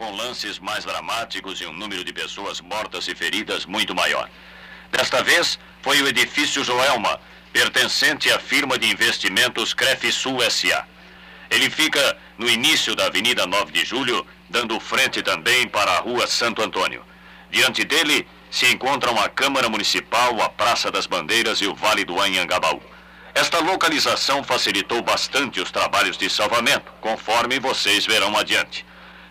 com lances mais dramáticos e um número de pessoas mortas e feridas muito maior. Desta vez, foi o edifício Joelma, pertencente à firma de investimentos Crefisul S.A. Ele fica no início da Avenida 9 de Julho, dando frente também para a Rua Santo Antônio. Diante dele se encontram a Câmara Municipal, a Praça das Bandeiras e o Vale do Anhangabaú. Esta localização facilitou bastante os trabalhos de salvamento, conforme vocês verão adiante.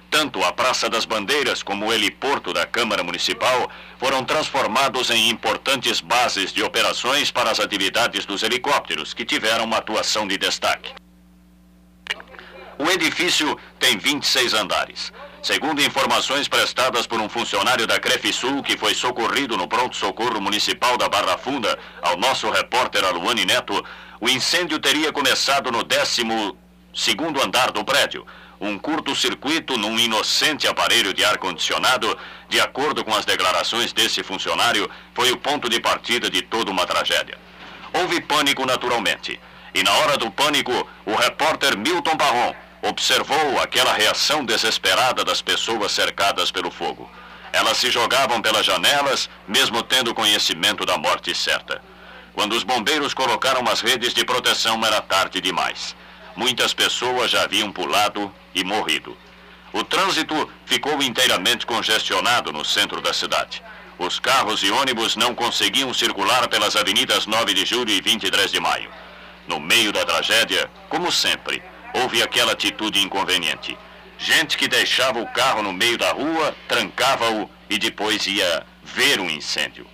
Tanto a Praça das Bandeiras como o heliporto da Câmara Municipal foram transformados em importantes bases de operações para as atividades dos helicópteros, que tiveram uma atuação de destaque. O edifício tem 26 andares. Segundo informações prestadas por um funcionário da Crefisul que foi socorrido no pronto-socorro municipal da Barra Funda ao nosso repórter Aluane Neto, o incêndio teria começado no 12 segundo andar do prédio, um curto-circuito num inocente aparelho de ar-condicionado, de acordo com as declarações desse funcionário, foi o ponto de partida de toda uma tragédia. Houve pânico naturalmente. E na hora do pânico, o repórter Milton Barron observou aquela reação desesperada das pessoas cercadas pelo fogo. Elas se jogavam pelas janelas, mesmo tendo conhecimento da morte certa. Quando os bombeiros colocaram as redes de proteção, era tarde demais. Muitas pessoas já haviam pulado e morrido. O trânsito ficou inteiramente congestionado no centro da cidade. Os carros e ônibus não conseguiam circular pelas avenidas 9 de julho e 23 de maio. No meio da tragédia, como sempre, houve aquela atitude inconveniente. Gente que deixava o carro no meio da rua, trancava-o e depois ia ver um incêndio.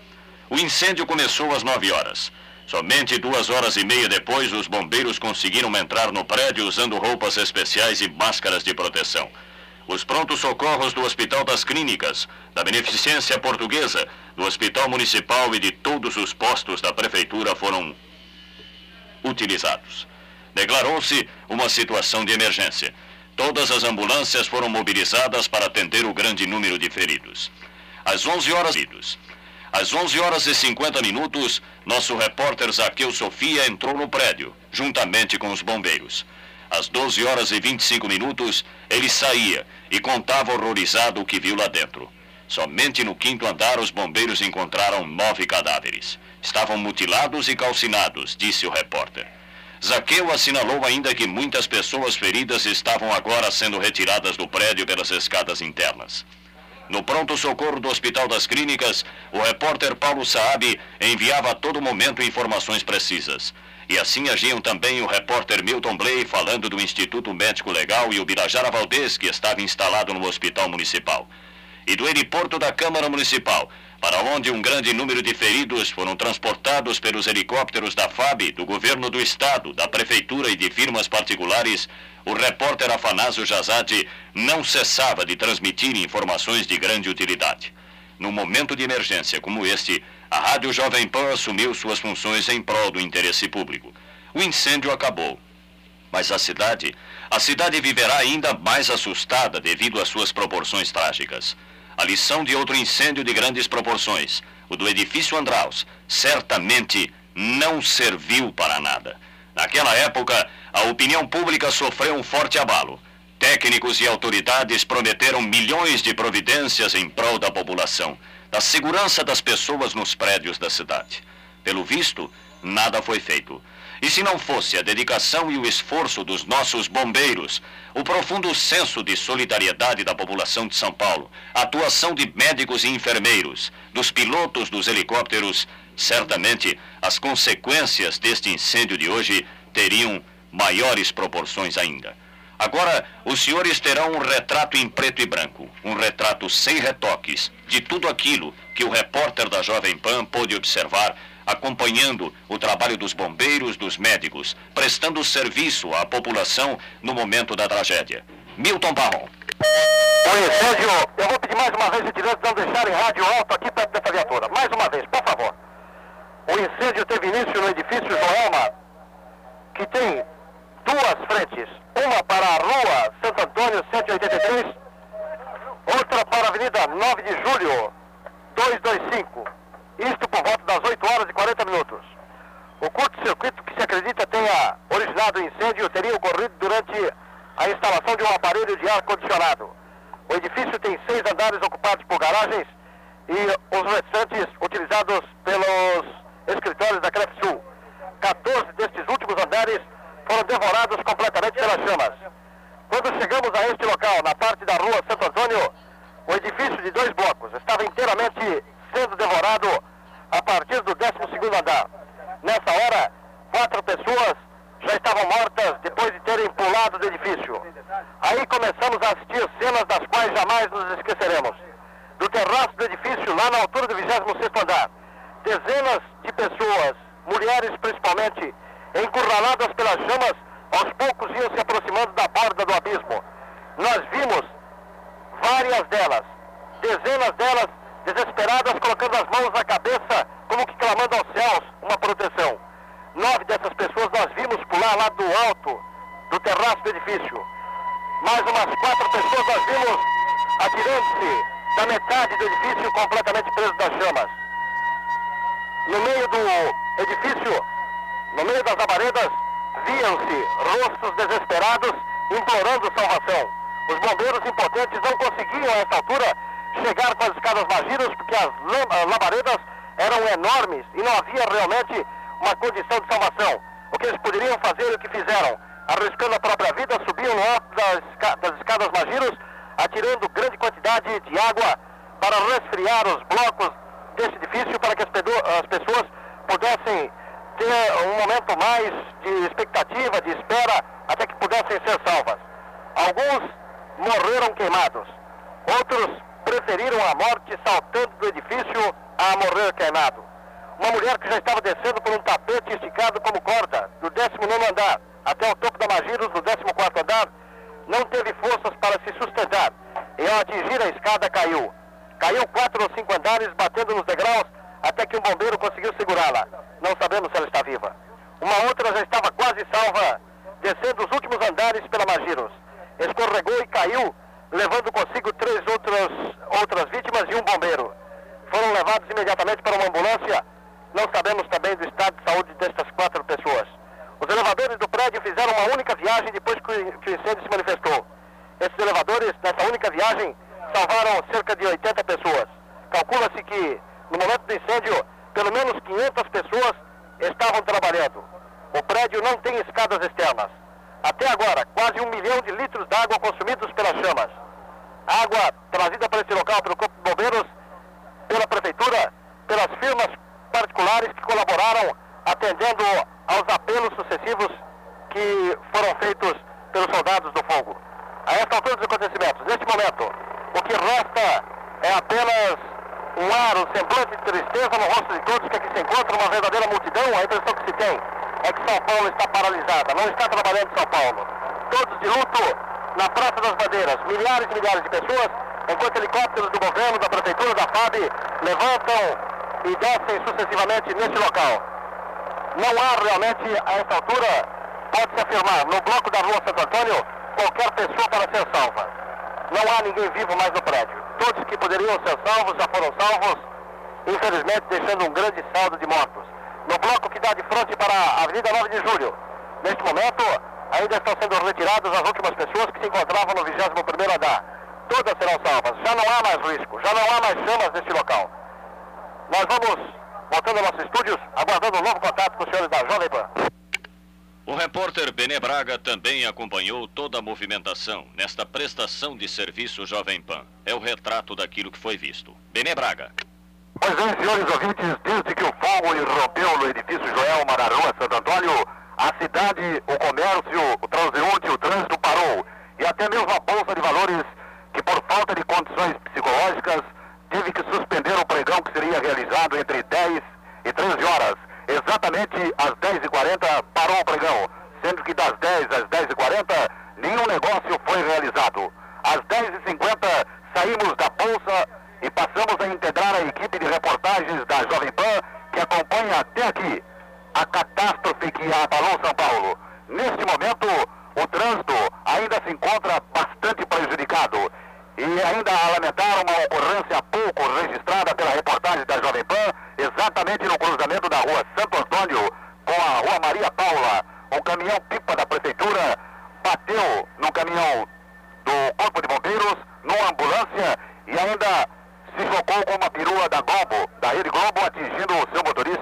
O incêndio começou às 9 horas. Somente duas horas e meia depois, os bombeiros conseguiram entrar no prédio usando roupas especiais e máscaras de proteção. Os prontos socorros do Hospital das Clínicas, da Beneficência Portuguesa, do Hospital Municipal e de todos os postos da Prefeitura foram utilizados. Declarou-se uma situação de emergência. Todas as ambulâncias foram mobilizadas para atender o grande número de feridos. Às 11 horas, às 11 horas e 50 minutos, nosso repórter Zaqueu Sofia entrou no prédio, juntamente com os bombeiros. Às 12 horas e 25 minutos, ele saía e contava horrorizado o que viu lá dentro. Somente no quinto andar os bombeiros encontraram nove cadáveres. Estavam mutilados e calcinados, disse o repórter. Zaqueu assinalou ainda que muitas pessoas feridas estavam agora sendo retiradas do prédio pelas escadas internas. No pronto-socorro do Hospital das Clínicas, o repórter Paulo Saab enviava a todo momento informações precisas. E assim agiam também o repórter Milton Blay falando do Instituto Médico Legal e o Birajara Valdez, que estava instalado no Hospital Municipal. E do heliporto da Câmara Municipal, para onde um grande número de feridos foram transportados pelos helicópteros da FAB, do Governo do Estado, da Prefeitura e de firmas particulares, o repórter Afanásio Jazade não cessava de transmitir informações de grande utilidade. Num momento de emergência como este, a Rádio Jovem Pan assumiu suas funções em prol do interesse público. O incêndio acabou. Mas a cidade, a cidade viverá ainda mais assustada devido às suas proporções trágicas. A lição de outro incêndio de grandes proporções, o do edifício Andraus, certamente não serviu para nada. Naquela época, a opinião pública sofreu um forte abalo. Técnicos e autoridades prometeram milhões de providências em prol da população, da segurança das pessoas nos prédios da cidade. Pelo visto, nada foi feito. E se não fosse a dedicação e o esforço dos nossos bombeiros, o profundo senso de solidariedade da população de São Paulo, a atuação de médicos e enfermeiros, dos pilotos dos helicópteros, certamente as consequências deste incêndio de hoje teriam maiores proporções ainda. Agora, os senhores terão um retrato em preto e branco, um retrato sem retoques, de tudo aquilo que o repórter da Jovem Pan pôde observar acompanhando o trabalho dos bombeiros, dos médicos, prestando serviço à população no momento da tragédia. Milton Barron. O incêndio, eu vou pedir mais uma vez, gentileza, de não deixarem rádio alto aqui perto dessa viatura. Mais uma vez, por favor. O incêndio teve início no edifício Joelma, que tem duas frentes. Uma para a rua Santo Antônio, 183, outra para a Avenida 9 de Julho, 225. Isto por volta das 8 horas e 40 minutos. O curto-circuito que se acredita tenha originado o incêndio teria ocorrido durante a instalação de um aparelho de ar-condicionado. O edifício tem seis andares ocupados por garagens e os restantes utilizados pelos escritórios da Crefsul. 14 destes últimos andares foram devorados completamente pelas chamas. Quando chegamos a este local, na parte da rua Santo Antônio, o edifício de dois blocos estava inteiramente sendo devorado a partir do 12 andar. Nessa hora, quatro pessoas já estavam mortas depois de terem pulado do edifício. Aí começamos a assistir cenas das quais jamais nos esqueceremos. Do terraço do edifício, lá na altura do 26 andar, dezenas de pessoas, mulheres principalmente, encurraladas pelas chamas, aos poucos iam se aproximando da borda do abismo. Nós vimos várias delas, dezenas delas desesperadas, colocando as mãos na cabeça, como que clamando aos céus uma proteção. Nove dessas pessoas nós vimos pular lá do alto do terraço do edifício. Mais umas quatro pessoas nós vimos atirando-se da metade do edifício completamente preso das chamas. No meio do edifício, no meio das labaredas, viam-se rostos desesperados implorando salvação. Os bombeiros impotentes não conseguiam, a essa altura, chegar com as escadas magiras porque as labaredas eram enormes e não havia realmente uma condição de salvação. O que eles poderiam fazer o que fizeram? Arriscando a própria vida, subiam no alto das, das escadas magiros, atirando grande quantidade de água para resfriar os blocos desse edifício para que as, as pessoas pudessem ter um momento mais de expectativa, de espera, até que pudessem ser salvas. Alguns morreram queimados, outros preferiram a morte saltando do edifício a morrer queimado. Uma mulher que já estava descendo por um tapete esticado como corda, do 19 andar até o topo da Magiros, do 14 andar, não teve forças para se sustentar e ao atingir a escada caiu. Caiu quatro ou cinco andares, batendo nos degraus, até que um bombeiro conseguiu segurá-la. Não sabemos se ela está viva. Uma outra já estava quase salva, descendo os últimos andares pela Magiros. Escorregou e caiu, levando consigo três outras, outras vítimas e um bombeiro. Foram levados imediatamente para uma ambulância. Não sabemos também do estado de saúde destas quatro pessoas. Os elevadores do prédio fizeram uma única viagem depois que o incêndio se manifestou. Esses elevadores, nessa única viagem, salvaram cerca de 80 pessoas. Calcula-se que, no momento do incêndio, pelo menos 500 pessoas estavam trabalhando. O prédio não tem escadas externas. Até agora, quase um milhão de litros de água consumidos pelas chamas. Água trazida para esse local pelo Corpo de Bombeiros, pela Prefeitura, pelas firmas particulares que colaboraram atendendo aos apelos sucessivos que foram feitos pelos soldados do fogo. A esta altura dos acontecimentos, neste momento, o que resta é apenas um ar, um semblante de tristeza no rosto de todos que aqui se encontram, uma verdadeira multidão. A impressão que se tem é que São Paulo está paralisada, não está trabalhando em São Paulo. Todos de luto na Praça das Bandeiras, milhares e milhares de pessoas, enquanto helicópteros do governo, da prefeitura, da FAB levantam e descem sucessivamente neste local. Não há realmente, a essa altura, pode-se afirmar, no bloco da rua Santo Antônio, qualquer pessoa para ser salva. Não há ninguém vivo mais no prédio. Todos que poderiam ser salvos já foram salvos, infelizmente deixando um grande saldo de mortos. No bloco que dá de frente para a Avenida 9 de Julho, neste momento, ainda estão sendo retiradas as últimas pessoas que se encontravam no 21º andar. Todas serão salvas. Já não há mais risco, já não há mais chamas neste local. Nós vamos voltando aos nossos estúdios, aguardando um novo contato com os senhores da Jovem Pan. O repórter Benê Braga também acompanhou toda a movimentação nesta prestação de serviço Jovem Pan. É o retrato daquilo que foi visto. Benê Braga. Pois é, senhores ouvintes, desde que o fogo irrompeu no edifício Joel Mararua Santo Antônio, a cidade, o comércio, o transeunte, o trânsito parou. E até mesmo a Bolsa de Valores, que por falta de condições psicológicas, teve que suspender o pregão que seria realizado entre 10 e 13 horas exatamente às 10h40 parou o pregão, sendo que das 10 às 10h40 nenhum negócio foi realizado. Às 10h50 saímos da Bolsa e passamos a integrar a equipe de reportagens da Jovem Pan que acompanha até aqui a catástrofe que abalou São Paulo. Neste momento, o trânsito ainda se encontra bastante prejudicado e ainda a lamentar uma ocorrência pouco registrada pela reportagem da Jovem Pan, exatamente no cruzamento da rua Santo Antônio com a rua Maria Paula. Um caminhão-pipa da prefeitura bateu no caminhão do Corpo de Bombeiros no uma ambulância e ainda se chocou com uma perua da Globo, da Rede Globo, atingindo o seu motorista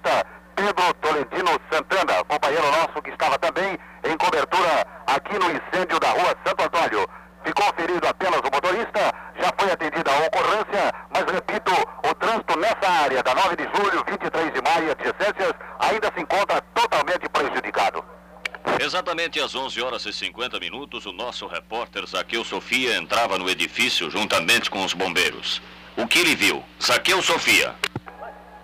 Pedro Tolentino Santana, companheiro nosso que estava também em cobertura aqui no incêndio da rua Santo Antônio. Ficou ferido apenas o motorista, já foi atendida a ocorrência, mas repito, o trânsito nessa área da 9 de julho, 23 de maio, adjacências, ainda se encontra totalmente prejudicado. Exatamente às 11 horas e 50 minutos, o nosso repórter Zaqueu Sofia entrava no edifício juntamente com os bombeiros. O que ele viu? Zaqueu Sofia.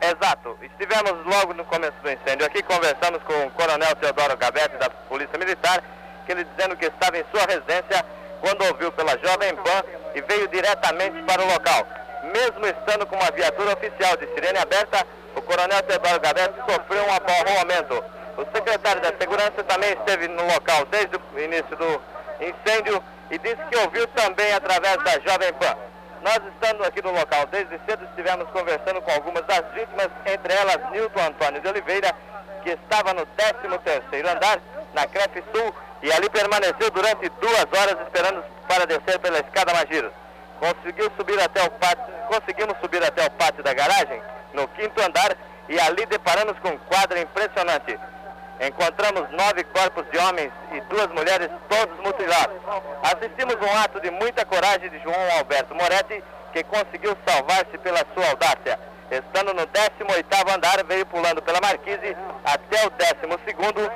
Exato. Estivemos logo no começo do incêndio aqui, conversamos com o coronel Teodoro Gabete da Polícia Militar, que ele dizendo que estava em sua residência quando ouviu pela Jovem Pan e veio diretamente para o local. Mesmo estando com uma viatura oficial de sirene aberta, o coronel Teodoro Gabete sofreu um aborrecimento. O secretário da Segurança também esteve no local desde o início do incêndio e disse que ouviu também através da Jovem Pan. Nós estando aqui no local desde cedo, estivemos conversando com algumas das vítimas, entre elas Nilton Antônio de Oliveira, que estava no 13º andar, na Crefe Sul, e ali permaneceu durante duas horas esperando para descer pela escada Magiros. Conseguiu subir até o pátio, conseguimos subir até o pátio da garagem, no quinto andar, e ali deparamos com um quadro impressionante. Encontramos nove corpos de homens e duas mulheres, todos mutilados. Assistimos um ato de muita coragem de João Alberto Moretti, que conseguiu salvar-se pela sua audácia. Estando no 18º andar, veio pulando pela marquise até o 12º,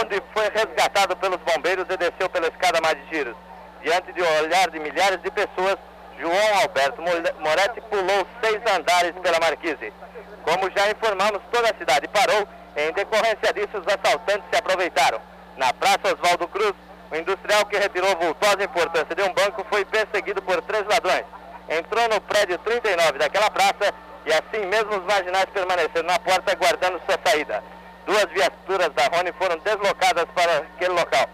onde foi resgatado pelos bombeiros e desceu pela escada mais de giros. Diante de um olhar de milhares de pessoas, João Alberto Moretti pulou seis andares pela marquise. Como já informamos, toda a cidade parou em decorrência disso, os assaltantes se aproveitaram. Na Praça Oswaldo Cruz, o industrial que retirou vultosa importância de um banco foi perseguido por três ladrões. Entrou no prédio 39 daquela praça e assim mesmo os marginais permaneceram na porta aguardando sua saída. Duas viaturas da Rony foram deslocadas para aquele local.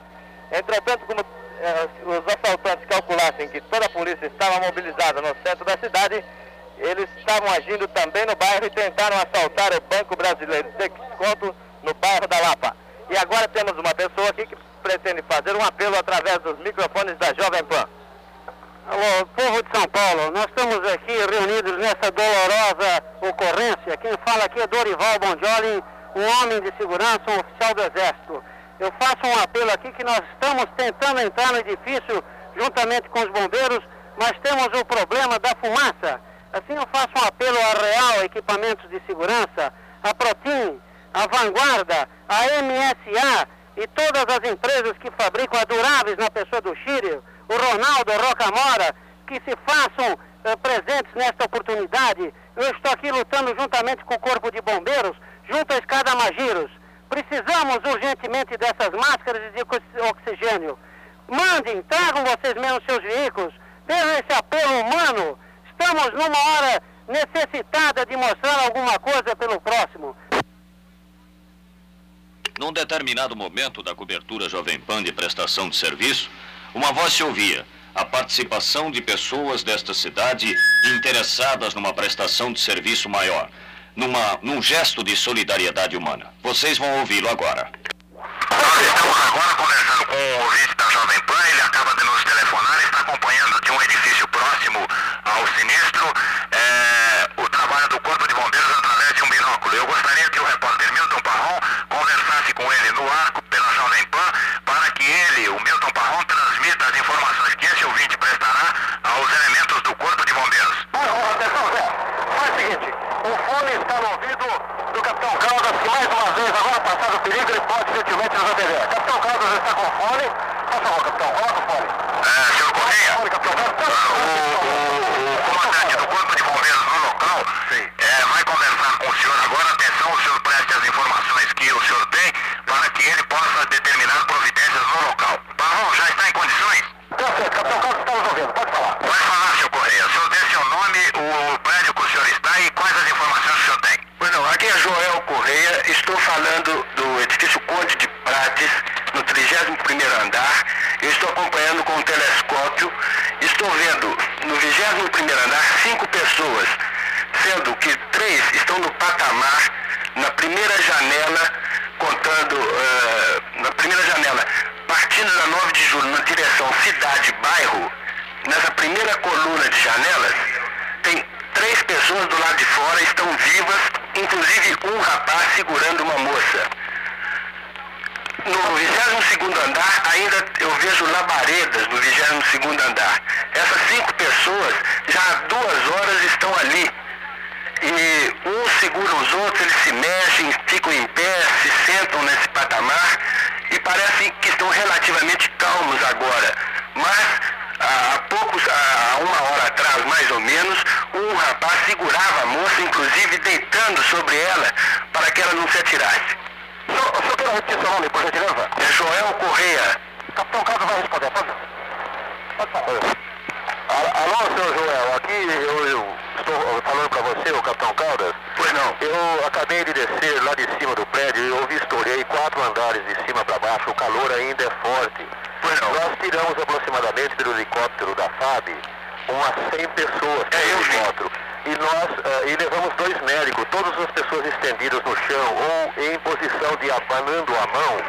Entretanto, como eh, os assaltantes calculassem que toda a polícia estava mobilizada no centro da cidade, eles estavam agindo também no bairro e tentaram assaltar o Banco Brasileiro de Desconto no bairro da Lapa. E agora temos uma pessoa aqui que pretende fazer um apelo através dos microfones da Jovem Pan. Alô, povo de São Paulo, nós estamos aqui reunidos nessa dolorosa ocorrência. Quem fala aqui é Dorival Bondioli, um homem de segurança, um oficial do Exército. Eu faço um apelo aqui que nós estamos tentando entrar no edifício juntamente com os bombeiros, mas temos o problema da fumaça. Assim eu faço um apelo à Real Equipamentos de Segurança, à Protim, à Vanguarda, à MSA e todas as empresas que fabricam aduráveis na pessoa do Chile, o Ronaldo Rocamora, que se façam uh, presentes nesta oportunidade. Eu estou aqui lutando juntamente com o Corpo de Bombeiros, junto à Escada Magiros. Precisamos urgentemente dessas máscaras e de oxigênio. Mandem, tragam vocês mesmos seus veículos, tenham esse apelo humano estamos numa hora necessitada de mostrar alguma coisa pelo próximo. Num determinado momento da cobertura Jovem Pan de prestação de serviço, uma voz se ouvia. A participação de pessoas desta cidade interessadas numa prestação de serviço maior, numa, num gesto de solidariedade humana. Vocês vão ouvi-lo agora. Nós estamos agora conversando com o ouvinte da Jovem Pan, ele acaba de nos telefonar, está acompanhando de um edifício próximo ao sinistro é, o trabalho do Corpo de Bombeiros através de um binóculo. Eu gostaria que o repórter Milton Parron conversasse com ele no arco pela Jovem Pan para que ele, o Milton Parron, transmita as informações que esse ouvinte prestará aos elementos do Corpo de Bombeiros. Bom, atenção, Zé. Faz o seguinte, o fone está no ouvido do Capitão Caldas, que mais uma vez, agora passado o perigo, ele pode gentilmente nos atender. Capitão Caldas está com fone. Por favor, Capitão, coloca o fone. É, senhor Correia. Fone, Capitão. O, o, comandante do Corpo de Bombeiros no local é, vai conversar com o senhor agora. Atenção, o senhor preste as informações que o senhor tem para que ele possa determinar providências no local. Barrão, já está em condições? Perfeito, capitão Carlos está nos ouvindo. Pode falar. Pode falar, senhor Correia. O senhor dê seu nome, o prédio que o senhor está e quais as informações que o senhor tem. Pois não, aqui é Joel Correia. Estou falando do edifício Conde de Prates, no 31º andar. Eu estou acompanhando com o telescópio. Estou vendo no 21º andar cinco pessoas, sendo que três estão no patamar, na primeira janela, contando, uh, na primeira janela, partindo da 9 de julho na direção cidade-bairro, nessa primeira coluna de janelas, tem três pessoas do lado de fora, estão vivas, inclusive um rapaz segurando uma moça. No 22 andar, ainda eu vejo labaredas no 22 andar. Essas cinco pessoas já há duas horas estão ali. E uns seguram os outros, eles se mexem, ficam em pé, se sentam nesse patamar e parece que estão relativamente calmos agora. Mas há poucos, há uma hora atrás mais ou menos, um rapaz segurava a moça, inclusive deitando sobre ela, para que ela não se atirasse. O senhor quer repetir seu nome, por gentileza? É Joel Correia. Capitão Carlos vai responder, pode? Pode falar. Alô, senhor Joel, aqui eu, eu estou falando para você, o Capitão Caldas. Pois não. Eu acabei de descer lá de cima do prédio e eu vistorei quatro andares de cima para baixo, o calor ainda é forte. Nós tiramos aproximadamente do helicóptero da FAB umas 100 pessoas É, pelo helicóptero. E nós eh, e levamos dois médicos, todas as pessoas estendidas no chão ou em posição de abanando a mão,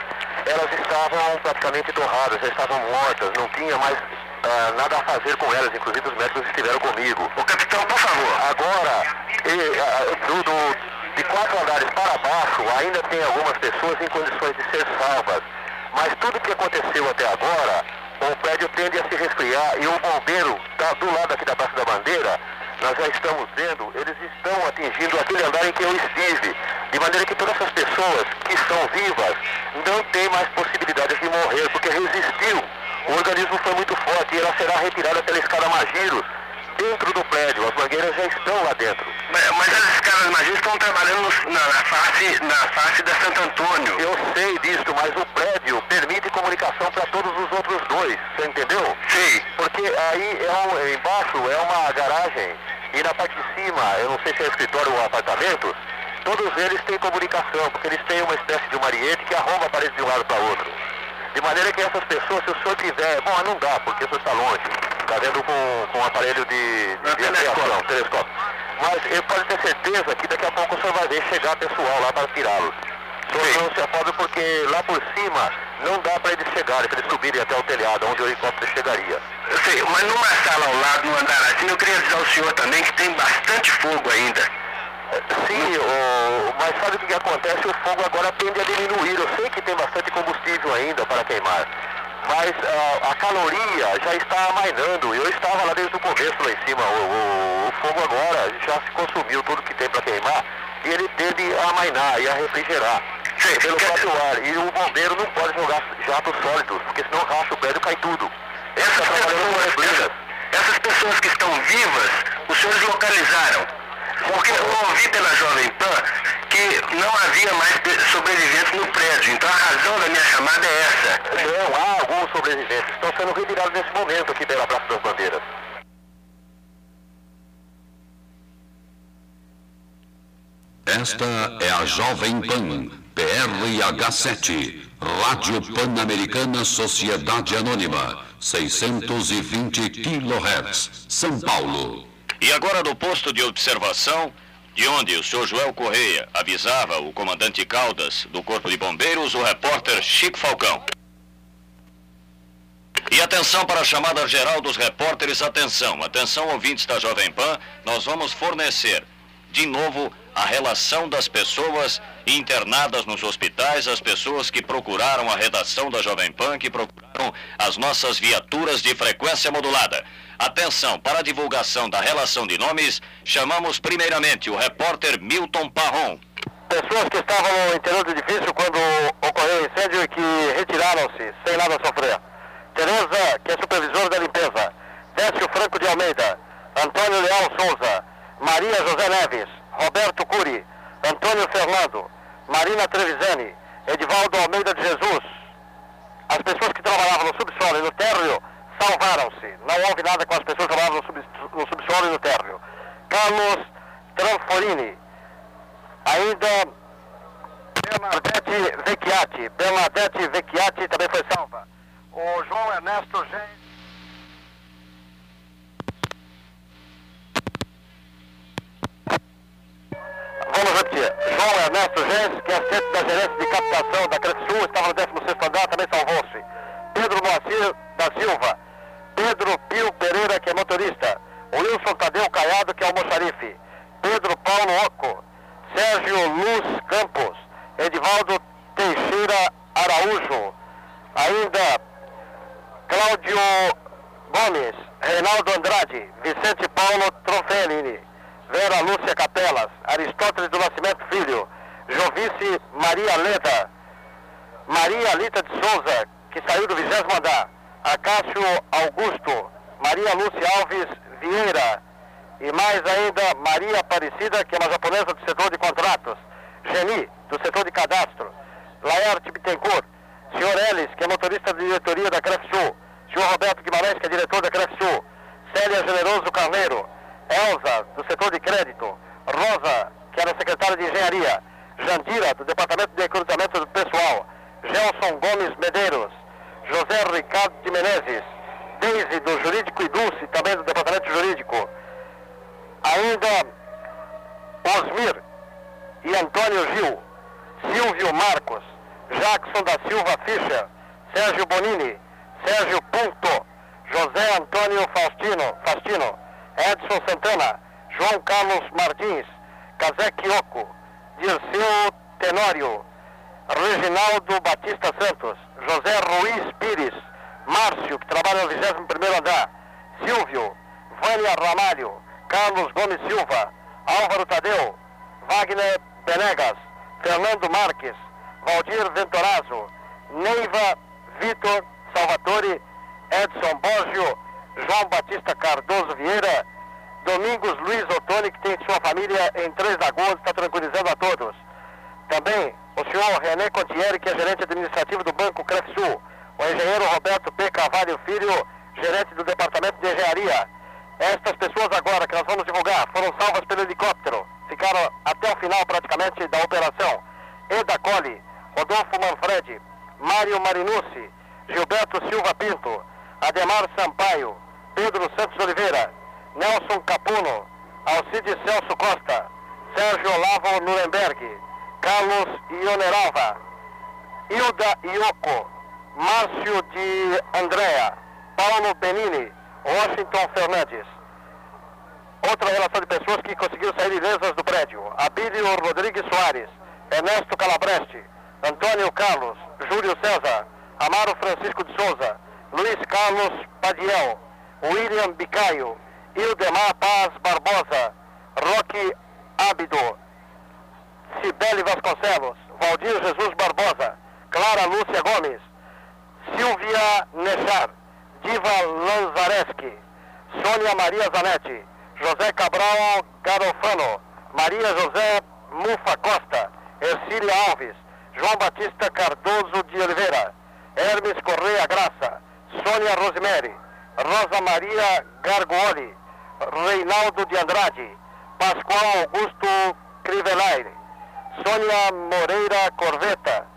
elas estavam praticamente torradas, já estavam mortas, não tinha mais ah, nada a fazer com elas, inclusive os médicos estiveram comigo. Ô capitão, por favor. Agora, e, ah, do- do- de quatro andares para baixo, ainda tem algumas pessoas em condições de ser salvas. Mas tudo que aconteceu até agora, o prédio tende a se resfriar e o bombeiro está do lado aqui da Praça da Bandeira, nós já estamos vendo, eles estão atingindo aquele andar em que eu estive. De maneira que todas essas pessoas que estão vivas não têm mais possibilidades de morrer, porque resistiu. O organismo foi muito forte e ela será retirada pela escada Magiros dentro do prédio. As mangueiras já estão lá dentro. Mas, mas as escadas magias estão trabalhando no- na, na face, na face da Santo Antônio. Eu sei disso, mas o prédio permite comunicação para todos os outros dois. Você entendeu? Sei. Porque aí é um, embaixo é uma garagem e na parte de cima, eu não sei se é escritório ou apartamento, todos eles têm comunicação, porque eles têm uma espécie de um ariete que arromba a parede de um lado para outro. De maneira que essas pessoas, se o senhor tiver, bom, não dá, porque o senhor está longe, está vendo com, com um aparelho de, de, de ampliação, telescópio. Mas ele pode ter certeza que daqui a pouco o senhor vai ver chegar pessoal lá para tirá-los. O senhor não se porque lá por cima não dá para eles chegarem, para eles subirem até o telhado, onde o helicóptero chegaria. Eu sei, mas numa sala ao lado, no andar acima, eu queria avisar o senhor também que tem bastante fogo ainda. Sim, o- mas sabe o que que acontece? O fogo agora tende a diminuir. Eu sei que tem bastante combustível ainda para queimar, mas ah, a caloria já está amainando. Eu estava lá desde o começo lá em cima. O, o- o fogo agora já se consumiu tudo que tem para queimar e ele tende a amainar e a refrigerar Sei, pelo próprio ar. E o bombeiro não pode jogar jatos sólidos, porque senão racha o prédio e cai tudo. Essas com pessoas, essas pessoas que estão vivas, os senhores localizaram. Porque eu ouvi pela Jovem Pan que não havia mais sobreviventes no prédio. Então a razão da minha chamada é essa. Não, há alguns sobreviventes. Estão sendo retirados nesse momento aqui pela Praça das Bandeiras. Esta é a Jovem Pan, PRH7, Rádio Pan-Americana Sociedade Anônima, 620 kHz, São Paulo. E agora do posto de observação, de onde o senhor Joel Correia avisava o comandante Caldas do Corpo de Bombeiros, o repórter Chico Falcão. E atenção para a chamada geral dos repórteres, atenção, atenção ouvintes da Jovem Pan, nós vamos fornecer de novo a relação das pessoas internadas nos hospitais, as pessoas que procuraram a redação da Jovem Pan, que procuraram as nossas viaturas de frequência modulada. Atenção, para a divulgação da relação de nomes, chamamos primeiramente o repórter Milton Parron. Pessoas que estavam no interior do edifício quando ocorreu o incêndio e que retiraram-se sem nada sofrer. Tereza, que é supervisora da limpeza. Décio Franco de Almeida. Antônio Leal Souza. Maria José Neves. Roberto Curi. Antônio Fernando. Marina Trevisani. Edivaldo Almeida de Jesus. As pessoas que trabalhavam no subsolo e no térreo salvaram-se. Não houve nada com as pessoas que no, sub- no subsolo e no térreo. Carlos Tranforini. Ainda Bernadette Vecchiati. Bernadette Vecchiati também foi salva. O João Ernesto Gen... Vamos repetir. João Ernesto Gens, que é assistente da gerência de captação da Cresul, estava no 16º andar, também salvou-se. Pedro Moacir da Silva. Pedro Pio Pereira Tadeu Caiado, que é o moçarife, Pedro Paulo Oco, Sérgio Luz Campos, Edivaldo Teixeira Araújo, ainda Cláudio Gomes, Reinaldo Andrade, Vicente Paulo Trofelini, Vera Lúcia Capelas, Aristóteles do Nascimento Filho, Jovice Maria Leda, Maria Alita de Souza, que saiu do vigésimo andar, Acácio Augusto, Maria Lúcia Alves Vieira e mais ainda Maria Aparecida, que é uma japonesa do setor de contratos, Geni, do setor de cadastro, Laerte Bittencourt, senhor Ellis, que é motorista de diretoria da Crefsul, senhor Roberto Guimarães, que é diretor da Crefsul, Célia Generoso Carneiro, Elza, do setor de crédito, Rosa, que era secretária de engenharia, Jandira, do departamento de recrutamento do pessoal, Gelson Gomes Medeiros, José Ricardo de Menezes, Deise, do Jurídico e Dulce, também do departamento jurídico, ainda Osmir e Antônio Gil, Silvio Marcos, Jackson da Silva Fischer, Sérgio Bonini, Sérgio Punto, José Antônio Faustino, Faustino, Edson Santana, João Carlos Martins, Casé Quioco, Dirceu Tenório, Reginaldo Batista Santos, José Ruiz Pires, Márcio, que trabalha no 21º andar, Silvio, Vânia Ramalho, Carlos Gomes Silva, Álvaro Tadeu, Wagner Benegas, Fernando Marques, Valdir Ventorazo, Neiva Vitor Salvatore, Edson Borgio, João Batista Cardoso Vieira, Domingos Luiz Ottoni, que tem sua família em Três Lagoas, está tranquilizando a todos. Também o senhor René Contieri, que é gerente administrativo do Banco Crefsul, o engenheiro Roberto P. Carvalho Filho, gerente do Departamento de Engenharia. Estas pessoas agora que nós vamos divulgar foram salvas pelo helicóptero, ficaram até o final praticamente da operação. Eda Colli, Rodolfo Manfredi, Mário Marinucci, Gilberto Silva Pinto, Ademar Sampaio, Pedro Santos Oliveira, Nelson Capuno, Alcide Celso Costa, Sérgio Olavo Nuremberg, Carlos Ionerava, Hilda Ioko, Márcio de Andréa, Paulo Benini, Washington Fernandes. Outra relação de pessoas que conseguiram sair ilesas do prédio. Abílio Rodrigues Soares, Ernesto Calabreste, Antônio Carlos, Júlio César, Amaro Francisco de Souza, Luiz Carlos Padiel, William Bicaio, Ildemar Paz Barbosa, Roque Ábido, Cibele Vasconcelos, Valdir Jesus Barbosa, Clara Lúcia Gomes, Silvia Nechar, Diva Lanzareski, Sônia Maria Zanetti, José Cabral Garofano, Maria José Mufa Costa, Ercília Alves, João Batista Cardoso de Oliveira, Hermes Correia Graça, Sônia Rosemary, Rosa Maria Gargoli, Reinaldo de Andrade, Pascoal Augusto Crivelaire, Sônia Moreira Corveta,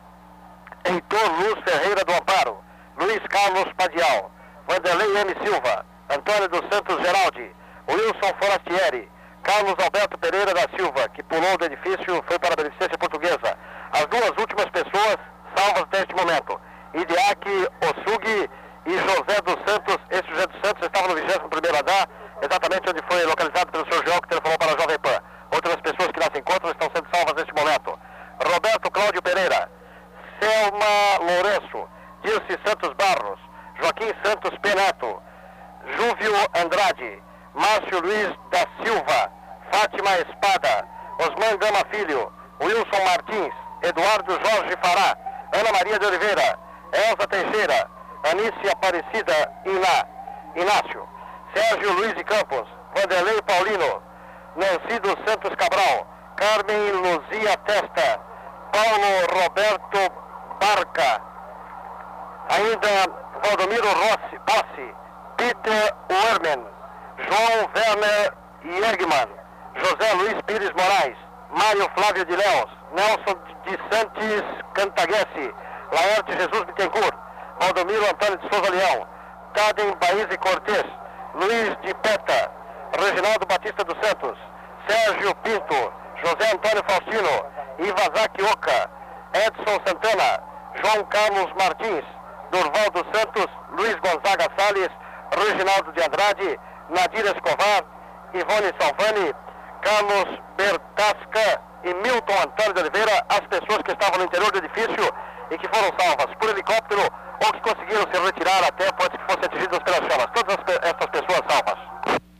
Heitor Luz Ferreira do Amparo, Luiz Carlos Padial, Vanderlei M. Silva, Antônio dos Santos Geraldi, Wilson Forastieri, Carlos Alberto Pereira da Silva, que pulou do edifício foi para a Beneficência Portuguesa. As duas últimas pessoas salvas até este momento, Idiaki Osugi e José dos Santos. Esse José dos Santos estava no 21º andar, exatamente onde foi localizado pelo Sr. João, que telefonou para a Jovem Pan. Outras pessoas que lá se encontram estão sendo salvas neste momento. Roberto Cláudio Pereira, Selma Lourenço, Dirce Santos Barros, Joaquim Santos Penato, Júvio Andrade, Márcio Luiz da Silva, Fátima Espada, Osman Gama Filho, Wilson Martins, Eduardo Jorge Fará, Ana Maria de Oliveira, Elza Teixeira, Anícia Aparecida Iná, Inácio, Sérgio Luiz de Campos, Vanderlei Paulino, Nancy dos Santos Cabral, Carmen Luzia Testa, Paulo Roberto Barca, ainda Valdomiro Rossi, Peter Werman, João Werner Jägman, José Luiz Pires Moraes, Mário Flávio de Leos, Nelson de Santos Cantaguesse, Laerte Jesus Bittencourt, Valdomiro Antônio de Souza Leão, Tadem Baís e Cortês, Luiz de Peta, Reginaldo Batista dos Santos, Sérgio Pinto, José Antônio Faustino, Ivazaki Oca, Edson Santana, João Carlos Martins, Durval dos Santos, Luiz Gonzaga Salles, Reginaldo de Andrade, Nadir Escovar Ivone Salvani, Carlos Bertasca e Milton Antônio de Oliveira, as pessoas que estavam no interior do edifício e que foram salvas por helicóptero ou que conseguiram se retirar até antes que fossem atingidas pelas chamas. Todas essas pessoas salvas.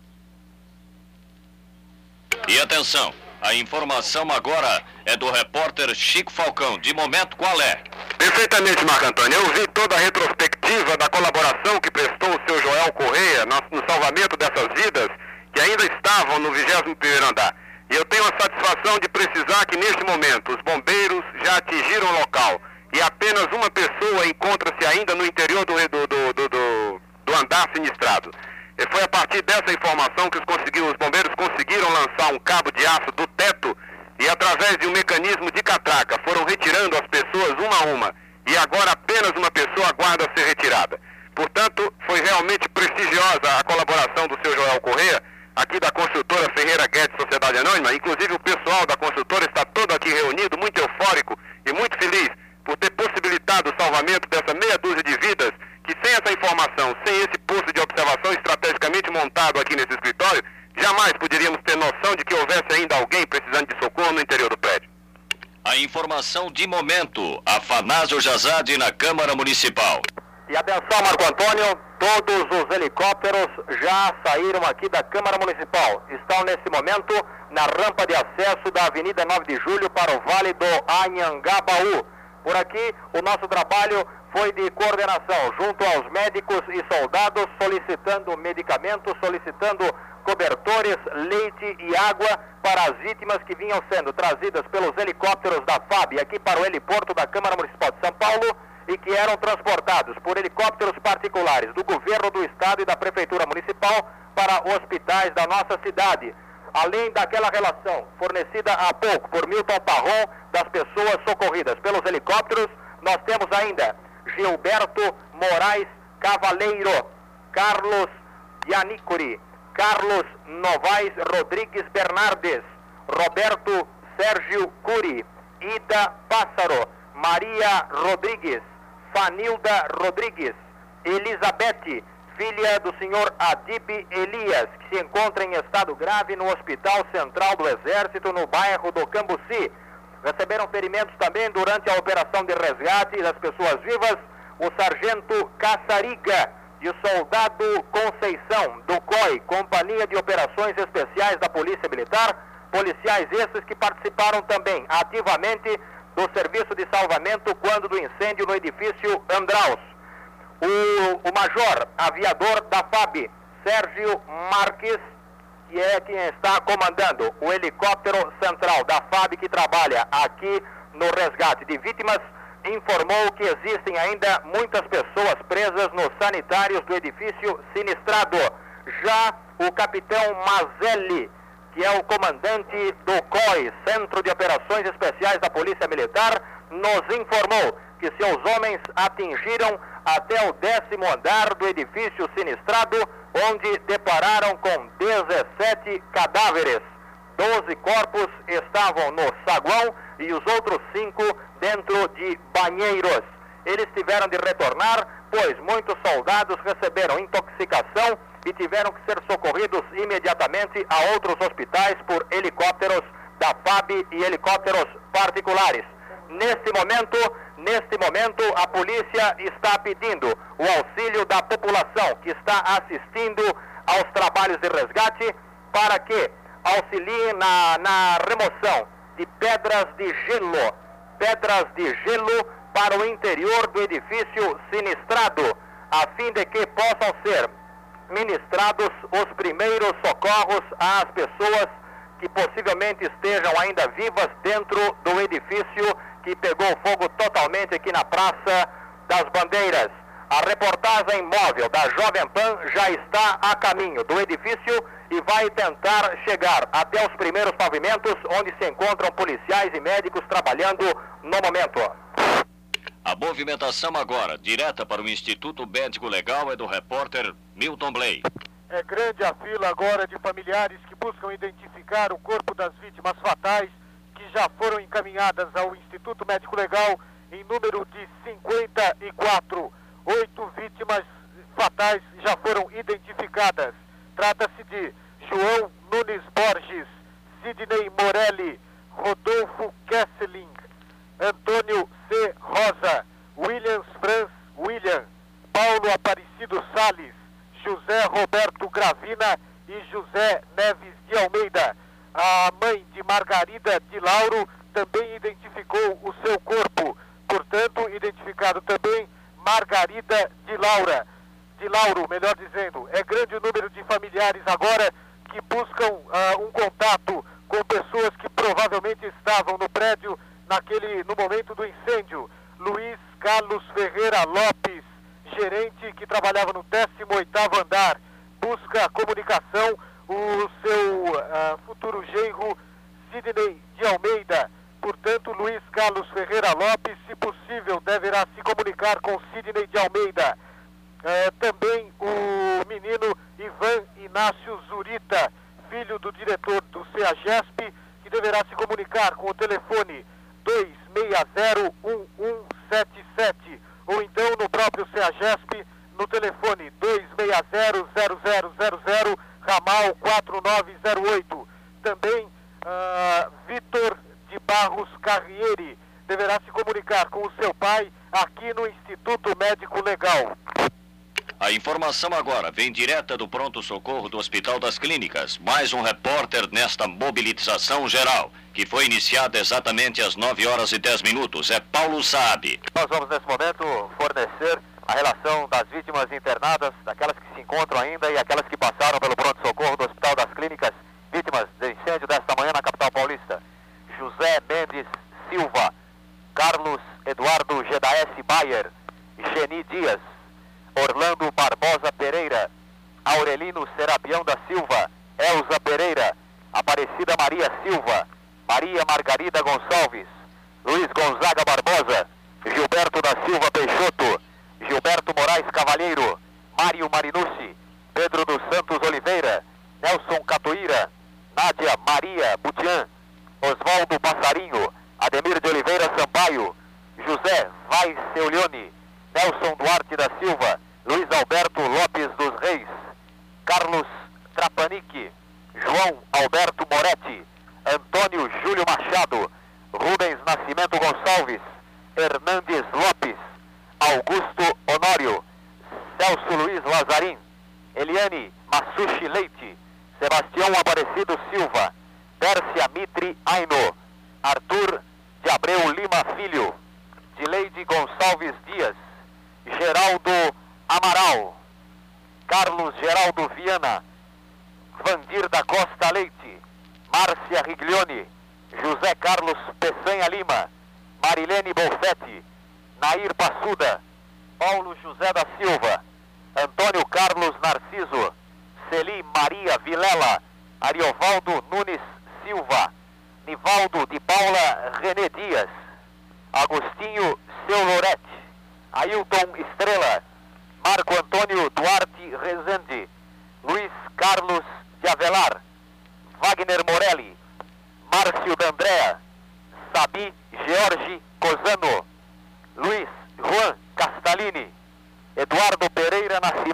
E atenção, a informação agora é do repórter Chico Falcão. De momento, qual é? Perfeitamente, Marco Antônio. Eu vi toda a retrospectiva da colaboração que prestou o seu Joel Correia no, salvamento dessas vidas que ainda estavam no 21º andar. E eu tenho a satisfação de precisar que neste momento os bombeiros já atingiram o local e apenas uma pessoa encontra-se ainda no interior do, do, do, do, do andar sinistrado. E foi a partir dessa informação que os, os bombeiros conseguiram lançar um cabo de aço do teto e através de um mecanismo de catraca foram retirando as pessoas uma a uma. E agora apenas uma pessoa aguarda ser retirada. Portanto, foi realmente prestigiosa a colaboração do seu Joel Correia, aqui da construtora Ferreira Guedes Sociedade Anônima. Inclusive o pessoal da construtora está todo aqui reunido, muito eufórico e muito feliz por ter possibilitado o salvamento dessa meia dúzia de vidas que sem essa informação, sem esse posto de observação estrategicamente montado aqui nesse escritório, jamais poderíamos ter noção de que houvesse ainda alguém precisando de socorro no interior do prédio. A informação de momento, Afanásio Jazade na Câmara Municipal. E atenção, Marco Antônio, todos os helicópteros já saíram aqui da Câmara Municipal. Estão nesse momento na rampa de acesso da Avenida 9 de Julho para o Vale do Anhangabaú. Por aqui, o nosso trabalho foi de coordenação junto aos médicos e soldados, solicitando medicamentos, solicitando cobertores, leite e água para as vítimas que vinham sendo trazidas pelos helicópteros da FAB aqui para o heliporto da Câmara Municipal de São Paulo e que eram transportados por helicópteros particulares do governo do estado e da prefeitura municipal para hospitais da nossa cidade. Além daquela relação fornecida há pouco por Milton Parron das pessoas socorridas pelos helicópteros, nós temos ainda Gilberto Moraes Cavaleiro, Carlos Yanicuri, Carlos Novaes Rodrigues Bernardes, Roberto Sérgio Curi, Ida Pássaro, Maria Rodrigues, Fanilda Rodrigues, Elizabeth, filha do senhor Adib Elias, que se encontra em estado grave no Hospital Central do Exército, no bairro do Cambuci. Receberam ferimentos também durante a operação de resgate das pessoas vivas o sargento Caçariga e o soldado Conceição, do COI, Companhia de Operações Especiais da Polícia Militar, policiais esses que participaram também ativamente do serviço de salvamento quando do incêndio no edifício Andraus. O, o major aviador da FAB, Sérgio Marques, que é quem está comandando o helicóptero central da FAB que trabalha aqui no resgate de vítimas, informou que existem ainda muitas pessoas presas nos sanitários do edifício sinistrado. Já o capitão Mazelli, que é o comandante do COI, Centro de Operações Especiais da Polícia Militar, nos informou que seus homens atingiram até o décimo andar do edifício sinistrado, onde depararam com 17 cadáveres. Doze corpos estavam no saguão e os outros cinco dentro de banheiros. Eles tiveram de retornar, pois muitos soldados receberam intoxicação e tiveram que ser socorridos imediatamente a outros hospitais por helicópteros da FAB e helicópteros particulares. Neste momento, neste momento, a polícia está pedindo o auxílio da população que está assistindo aos trabalhos de resgate para que auxiliem na, na remoção de pedras de gelo, pedras de gelo para o interior do edifício sinistrado, a fim de que possam ser ministrados os primeiros socorros às pessoas que possivelmente estejam ainda vivas dentro do edifício que pegou fogo totalmente aqui na Praça das Bandeiras. A reportagem móvel da Jovem Pan já está a caminho do edifício e vai tentar chegar até os primeiros pavimentos, onde se encontram policiais e médicos trabalhando no momento. A movimentação agora, direta para o Instituto Médico Legal, é do repórter Milton Blay. É grande a fila agora de familiares que buscam identificar o corpo das vítimas fatais que já foram encaminhadas ao Instituto Médico Legal em número de 54. Oito vítimas fatais já foram identificadas. Trata-se de João Nunes Borges, Sidney Morelli, Rodolfo Kesseling, Antônio C. Rosa, Williams Franz William, Paulo Aparecido Sales, José Roberto Gravina e José Neves de Almeida. A mãe de Margarida de Lauro também identificou o seu corpo, portanto, identificado também Margarida de Laura. De Lauro, melhor dizendo. É grande o número de familiares agora que buscam uh, um contato com pessoas que provavelmente estavam no prédio naquele, no momento do incêndio. Luiz Carlos Ferreira Lopes, gerente que trabalhava no 18º andar, busca comunicação, o seu uh, genro Sidney de Almeida. Portanto, Luiz Carlos Ferreira Lopes, se possível, deverá se comunicar com Sidney de Almeida. Uh, também o menino Ivan Inácio Zurita, filho do diretor do CEAGESP, que deverá se comunicar com o telefone 2601177 ou então no próprio CEAGESP no telefone 2600000 ramal 4908. Também uh, Vitor de Barros Carriere deverá se comunicar com o seu pai aqui no Instituto Médico Legal. A informação agora vem direta do pronto-socorro do Hospital das Clínicas. Mais um repórter nesta mobilização geral, que foi iniciada exatamente às 9 horas e 10 minutos. É Paulo Saab. Nós vamos, nesse momento, fornecer a relação das vítimas internadas, daquelas que se encontram ainda e aquelas que passaram pelo pronto-socorro do Hospital das Clínicas, vítimas do incêndio desta manhã na capital paulista. José Mendes Silva, Carlos Eduardo GDS Bayer, Geni Dias, Orlando Barbosa Pereira, Aurelino Serapião da Silva, Elza Pereira, Aparecida Maria Silva, Maria Margarida Gonçalves, Luiz Gonzaga Barbosa, Gilberto da Silva Peixoto, Gilberto Moraes Cavalheiro, Mário Marinucci, Pedro dos Santos Oliveira, Nelson Catuíra, Nádia Maria Butian, Oswaldo Passarinho, Ademir de Oliveira Sampaio, José Vai Seulione, Nelson Duarte da Silva, Luiz Alberto Lopes dos Reis, Carlos Trapanique, João Alberto Moretti, Antônio Júlio Machado, Rubens Nascimento Gonçalves, Hernandes Lopes, Augusto Honório, Celso Luiz Lazarim, Eliane Massushi Leite, Sebastião Aparecido Silva, Pérsia Mitre Aino, Arthur de Abreu Lima Filho, Dileide Gonçalves Dias, Geraldo Amaral, Carlos Geraldo Viana, Vandir da Costa Leite, Márcia Riglione, José Carlos Peçanha Lima, Marilene Bolfetti, Nair Passuda, Paulo José da Silva, Antônio Carlos Narciso, Celi Maria Vilela, Ariovaldo Nunes Silva, Nivaldo de Paula René Dias, Agostinho Seu Lorete, Ailton Estrela, Marco Antônio Duarte Rezende, Luiz Carlos de Avelar, Wagner Morelli, Márcio D'Andrea, Sabi George Cozano, Luiz Juan Castalini, Eduardo Pereira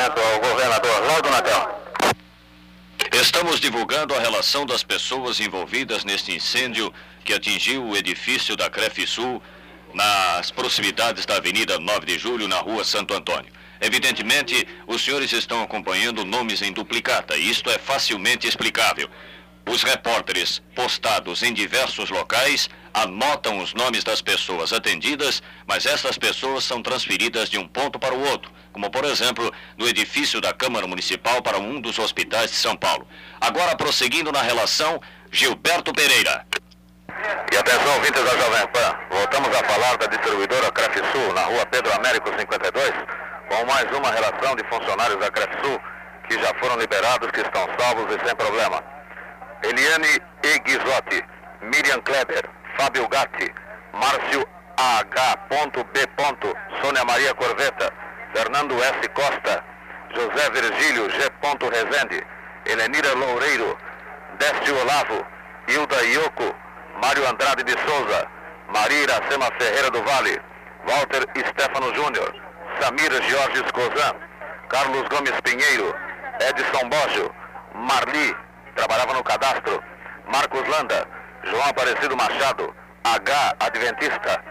ao governador Laudo Natel. Estamos divulgando a relação das pessoas envolvidas neste incêndio que atingiu o edifício da Crefe Sul nas proximidades da Avenida 9 de Julho, na Rua Santo Antônio. Evidentemente, os senhores estão acompanhando nomes em duplicata, e isto é facilmente explicável. Os repórteres postados em diversos locais anotam os nomes das pessoas atendidas, mas essas pessoas são transferidas de um ponto para o outro como por exemplo, do edifício da Câmara Municipal para um dos hospitais de São Paulo. Agora, prosseguindo na relação, Gilberto Pereira. E atenção, ouvintes da Jovem Pan, voltamos a falar da distribuidora Sul na rua Pedro Américo 52, com mais uma relação de funcionários da Sul que já foram liberados, que estão salvos e sem problema. Eliane Eguizotti, Miriam Kleber, Fábio Gatti, Márcio H.B. Sônia Maria Corveta, Fernando S. Costa, José Virgílio G. Rezende, Helenira Loureiro, Décio Olavo, Hilda Ioco, Mário Andrade de Souza, Maria Iracema Ferreira do Vale, Walter Stefano Júnior, Samir Jorge Cozan, Carlos Gomes Pinheiro, Edson Bojo, Marli, trabalhava no cadastro, Marcos Landa, João Aparecido Machado, H. Adventista,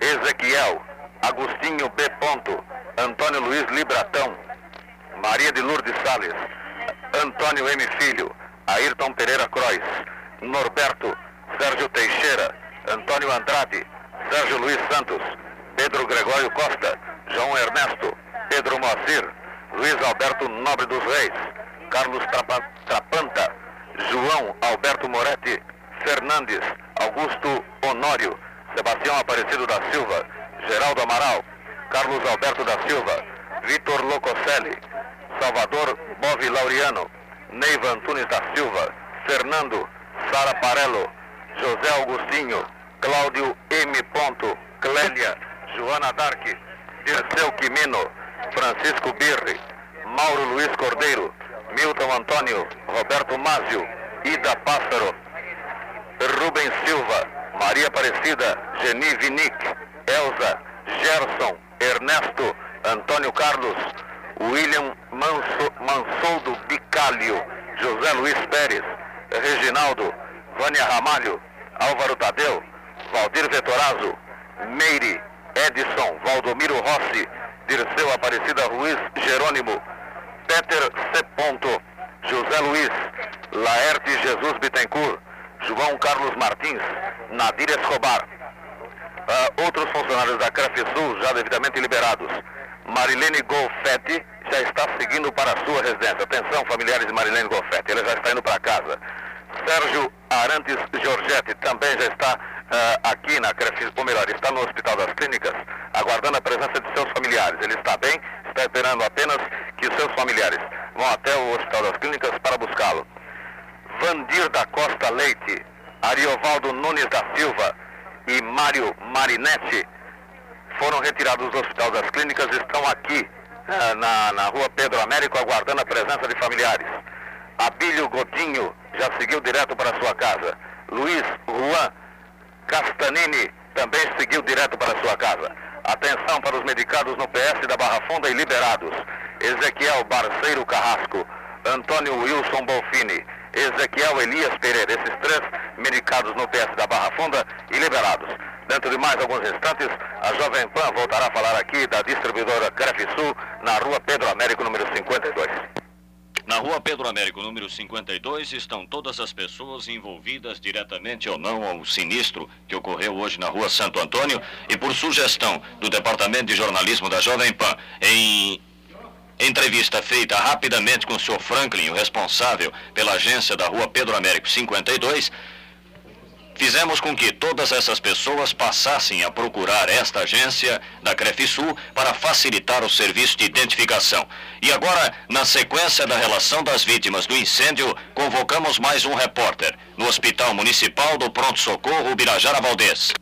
Ezequiel, Agostinho B. Ponto, Antônio Luiz Libratão, Maria de Lourdes Sales, Antônio M. Filho, Ayrton Pereira Croix, Norberto, Sérgio Teixeira, Antônio Andrade, Sérgio Luiz Santos, Pedro Gregório Costa, João Ernesto, Pedro Moacir, Luiz Alberto Nobre dos Reis, Carlos Trapanta, João Alberto Moretti, Fernandes, Augusto Honório, Sebastião Aparecido da Silva, Geraldo Amaral, Carlos Alberto da Silva, Vitor Locoselli, Salvador Bovi Laureano, Neiva Antunes da Silva, Fernando, Sara Parello, José Augustinho, Cláudio M. Clélia, Joana Dark, Dirceu Quimino, Francisco Birri, Mauro Luiz Cordeiro, Milton Antônio, Roberto Mázio, Ida Pássaro, Rubens Silva, Maria Aparecida, Geni Vinic, Elza, Gerson, Ernesto, Antônio Carlos, William Manso, Mansoldo Bicalho, José Luiz Pérez, Reginaldo, Vânia Ramalho, Álvaro Tadeu, Valdir Vetorazo, Meire, Edson, Valdomiro Rossi, Dirceu Aparecida Ruiz Jerônimo, Peter C. Ponto, José Luiz, Laerte Jesus Bittencourt, João Carlos Martins, Nadir Escobar. Uh, outros funcionários da Sul já devidamente liberados. Marilene Golfetti já está seguindo para a sua residência. Atenção, familiares de Marilene Golfetti, ela já está indo para casa. Sérgio Arantes Giorgetti também já está uh, aqui na Crefis, ou melhor, está no Hospital das Clínicas, aguardando a presença de seus familiares. Ele está bem, está esperando apenas que seus familiares vão até o Hospital das Clínicas para buscá-lo. Vandir da Costa Leite, Ariovaldo Nunes da Silva e Mário Marinetti foram retirados do Hospital das Clínicas estão aqui uh, na, na rua Pedro Américo aguardando a presença de familiares. Abílio Godinho já seguiu direto para sua casa. Luiz Juan Castanini também seguiu direto para sua casa. Atenção para os medicados no PS da Barra Funda e liberados. Ezequiel Barceiro Carrasco, Antônio Wilson Bolfini, Ezequiel Elias Pereira, esses três medicados no PS da Barra Funda e liberados. Dentro de mais alguns instantes, a Jovem Pan voltará a falar aqui da distribuidora Sul na rua Pedro Américo, número 52. Na rua Pedro Américo, número 52, estão todas as pessoas envolvidas diretamente ou não ao sinistro que ocorreu hoje na rua Santo Antônio e por sugestão do Departamento de Jornalismo da Jovem Pan, em entrevista feita rapidamente com o Sr. Franklin, o responsável pela agência da rua Pedro Américo 52, Fizemos com que todas essas pessoas passassem a procurar esta agência da Crefisul para facilitar o serviço de identificação. E agora, na sequência da relação das vítimas do incêndio, convocamos mais um repórter no Hospital Municipal do Pronto Socorro Birajara Valdez.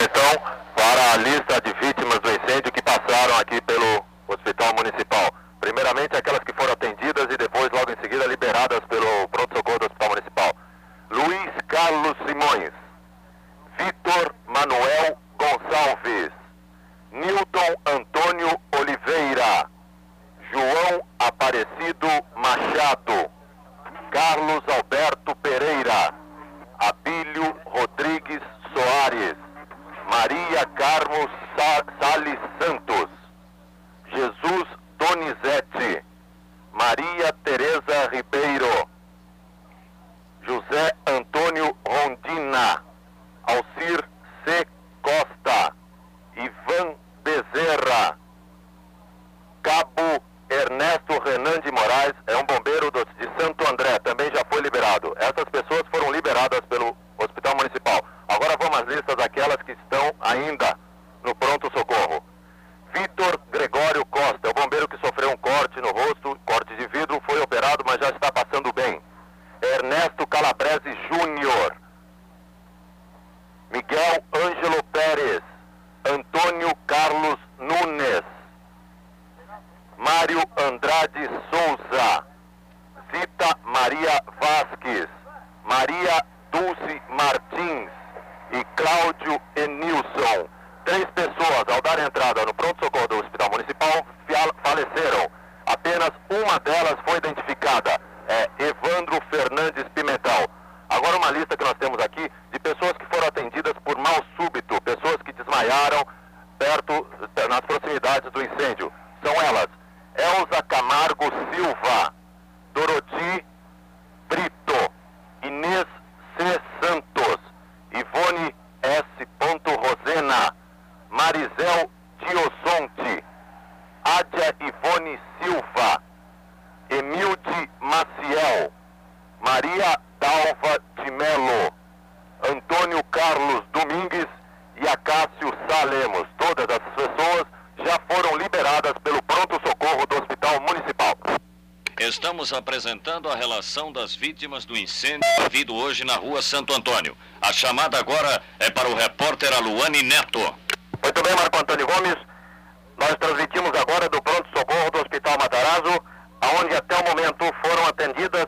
Então, para a lista de vítimas do incêndio que passaram aqui pelo Hospital Municipal. Primeiramente aquelas que foram atendidas e depois, logo em seguida, liberadas pelo pronto-socorro do Hospital Municipal. Luiz Carlos Simões, Vitor Manuel Gonçalves, Nilton Antônio Oliveira, João Aparecido Machado, Carlos Alberto Pereira, Abílio Rodrigues Soares, Maria Carmo Sa Salles Santos. Jesus Donizete, Maria Tereza Ribeiro, José Antônio Rondina, Alcir C. Costa, Ivan Bezerra, Cabo Ernesto Renan de Moraes, é um bombeiro do, de Santo André, também já foi liberado. Essas pessoas foram liberadas pelo Hospital Municipal. Agora vamos às listas daquelas que estão ainda no pronto-socorro. Vitor Gregório Costa, o bombeiro que sofreu um corte no rosto, corte de vidro, foi operado, mas já está passando. das vítimas do incêndio havido hoje na rua Santo Antônio. A chamada agora é para o repórter Aluane Neto. Muito bem, Marco Antônio Gomes. Nós transmitimos agora do pronto-socorro do Hospital Matarazzo, aonde até o momento foram atendidas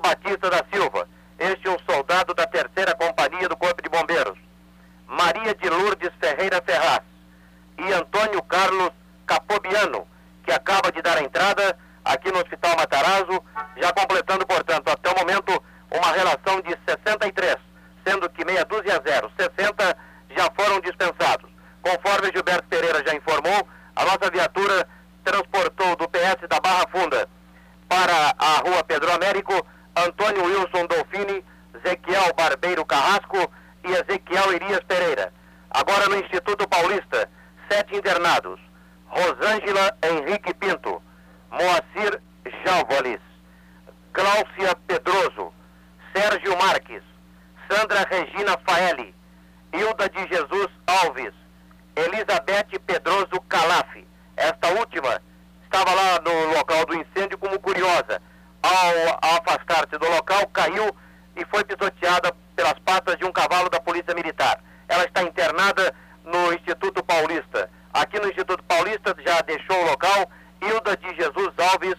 Batista da Silva, este é um soldado da terceira companhia do Corpo de Bombeiros. Maria de Lourdes Ferreira Ferraz e Antônio Carlos Capobiano, que acaba de dar a entrada aqui no Hospital Matarazzo, já completando, portanto, até o momento, uma relação de 63, sendo que meia dúzia a zero, 60 já foram dispensados. Conforme Gilberto Pereira já informou, a nossa viatura transportou do PS da Barra Funda para a rua Pedro Américo Antônio Wilson Dolfini, Ezequiel Barbeiro Carrasco e Ezequiel Irias Pereira. Agora no Instituto Paulista, sete internados. Rosângela Henrique Pinto, Moacir Jalvolis, Cláudia Pedroso, Sérgio Marques, Sandra Regina Faeli, Hilda de Jesus Alves, Elizabeth Pedroso Calaf. Esta última estava lá no local do incêndio como curiosa. Ao afastar-se do local, caiu e foi pisoteada pelas patas de um cavalo da Polícia Militar. Ela está internada no Instituto Paulista. Aqui no Instituto Paulista já deixou o local Hilda de Jesus Alves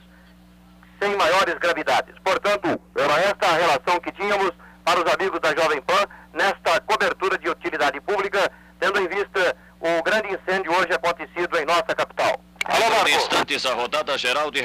sem maiores gravidades. Portanto, era esta a relação que tínhamos para os amigos da Jovem Pan nesta cobertura de utilidade pública, tendo em vista o grande incêndio hoje acontecido em nossa capital. Alô, Marcos. instantes, a rodada geral de